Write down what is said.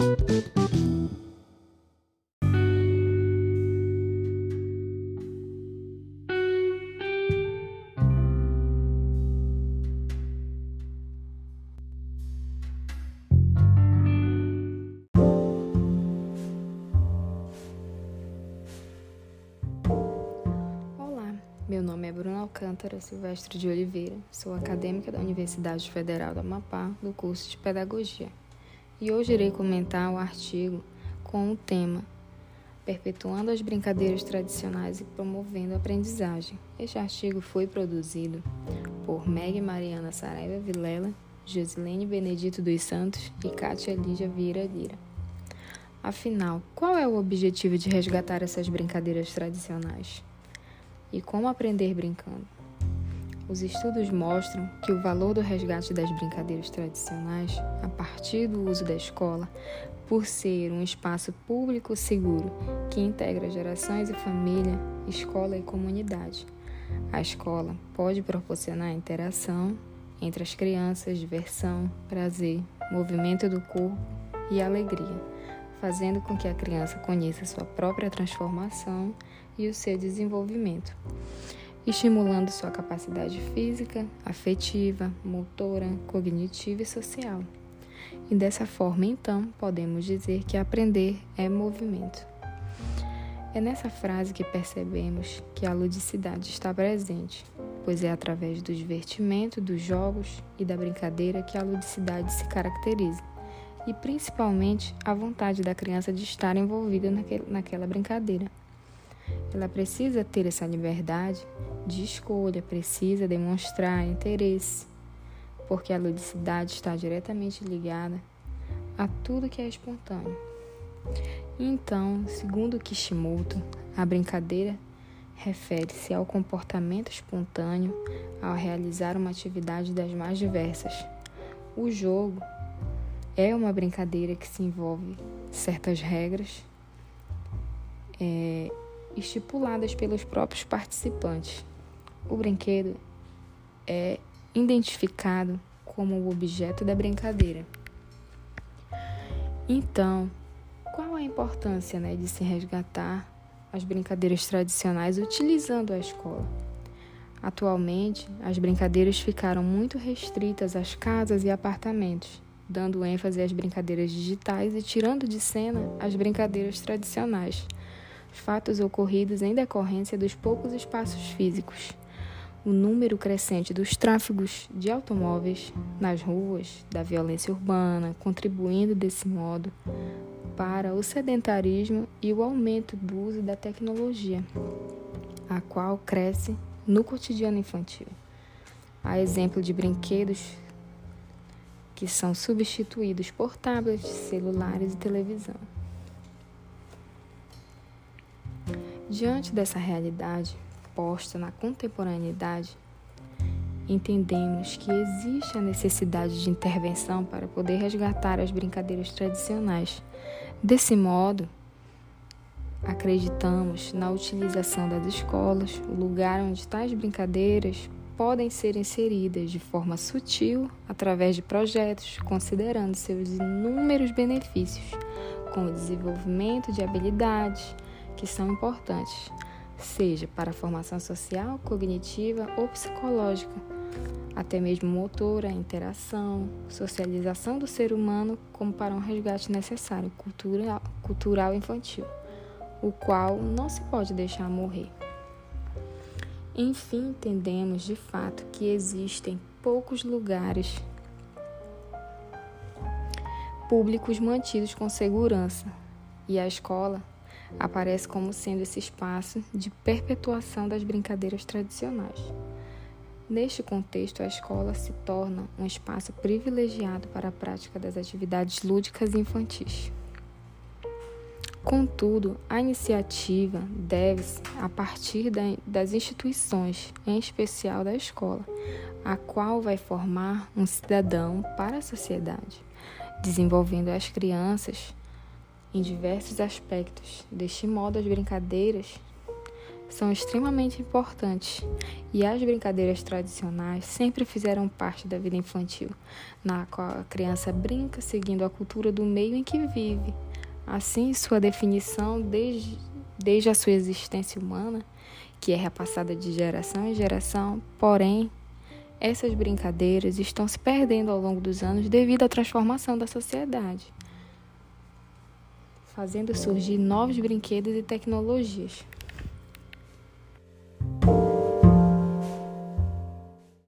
Meu nome é Bruna Alcântara Silvestre de Oliveira, sou acadêmica da Universidade Federal do Amapá, do curso de Pedagogia. E hoje irei comentar o artigo com o tema Perpetuando as brincadeiras tradicionais e promovendo a aprendizagem. Este artigo foi produzido por Meg Mariana Saraiva Vilela, Josilene Benedito dos Santos e Kátia Lídia Vieira Lira. Afinal, qual é o objetivo de resgatar essas brincadeiras tradicionais? e como aprender brincando. Os estudos mostram que o valor do resgate das brincadeiras tradicionais, a partir do uso da escola, por ser um espaço público seguro que integra gerações e família, escola e comunidade. A escola pode proporcionar interação entre as crianças, diversão, prazer, movimento do corpo e alegria, fazendo com que a criança conheça sua própria transformação e o seu desenvolvimento, estimulando sua capacidade física, afetiva, motora, cognitiva e social. E dessa forma, então, podemos dizer que aprender é movimento. É nessa frase que percebemos que a ludicidade está presente, pois é através do divertimento, dos jogos e da brincadeira que a ludicidade se caracteriza, e principalmente a vontade da criança de estar envolvida naquela brincadeira. Ela precisa ter essa liberdade de escolha, precisa demonstrar interesse, porque a ludicidade está diretamente ligada a tudo que é espontâneo. Então, segundo Kishimoto, a brincadeira refere-se ao comportamento espontâneo ao realizar uma atividade das mais diversas. O jogo é uma brincadeira que se envolve certas regras, é, estipuladas pelos próprios participantes. O brinquedo é identificado como o objeto da brincadeira. Então, qual a importância né, de se resgatar as brincadeiras tradicionais utilizando a escola? Atualmente, as brincadeiras ficaram muito restritas às casas e apartamentos, dando ênfase às brincadeiras digitais e tirando de cena as brincadeiras tradicionais fatos ocorridos em decorrência dos poucos espaços físicos, o número crescente dos tráfegos de automóveis nas ruas, da violência urbana, contribuindo desse modo para o sedentarismo e o aumento do uso da tecnologia, a qual cresce no cotidiano infantil. Há exemplo de brinquedos que são substituídos por tablets, celulares e televisão. Diante dessa realidade posta na contemporaneidade, entendemos que existe a necessidade de intervenção para poder resgatar as brincadeiras tradicionais. Desse modo, acreditamos na utilização das escolas, o lugar onde tais brincadeiras podem ser inseridas de forma sutil através de projetos, considerando seus inúmeros benefícios, como o desenvolvimento de habilidades que são importantes, seja para a formação social, cognitiva ou psicológica, até mesmo motora, interação, socialização do ser humano, como para um resgate necessário cultural, cultural infantil, o qual não se pode deixar morrer. Enfim, entendemos de fato que existem poucos lugares públicos mantidos com segurança e a escola aparece como sendo esse espaço de perpetuação das brincadeiras tradicionais. Neste contexto, a escola se torna um espaço privilegiado para a prática das atividades lúdicas infantis. Contudo, a iniciativa deve-se a partir das instituições, em especial da escola, a qual vai formar um cidadão para a sociedade, desenvolvendo as crianças em diversos aspectos. Deste modo, as brincadeiras são extremamente importantes e as brincadeiras tradicionais sempre fizeram parte da vida infantil, na qual a criança brinca seguindo a cultura do meio em que vive. Assim, sua definição desde, desde a sua existência humana, que é repassada de geração em geração, porém, essas brincadeiras estão se perdendo ao longo dos anos devido à transformação da sociedade, fazendo surgir novos brinquedos e tecnologias.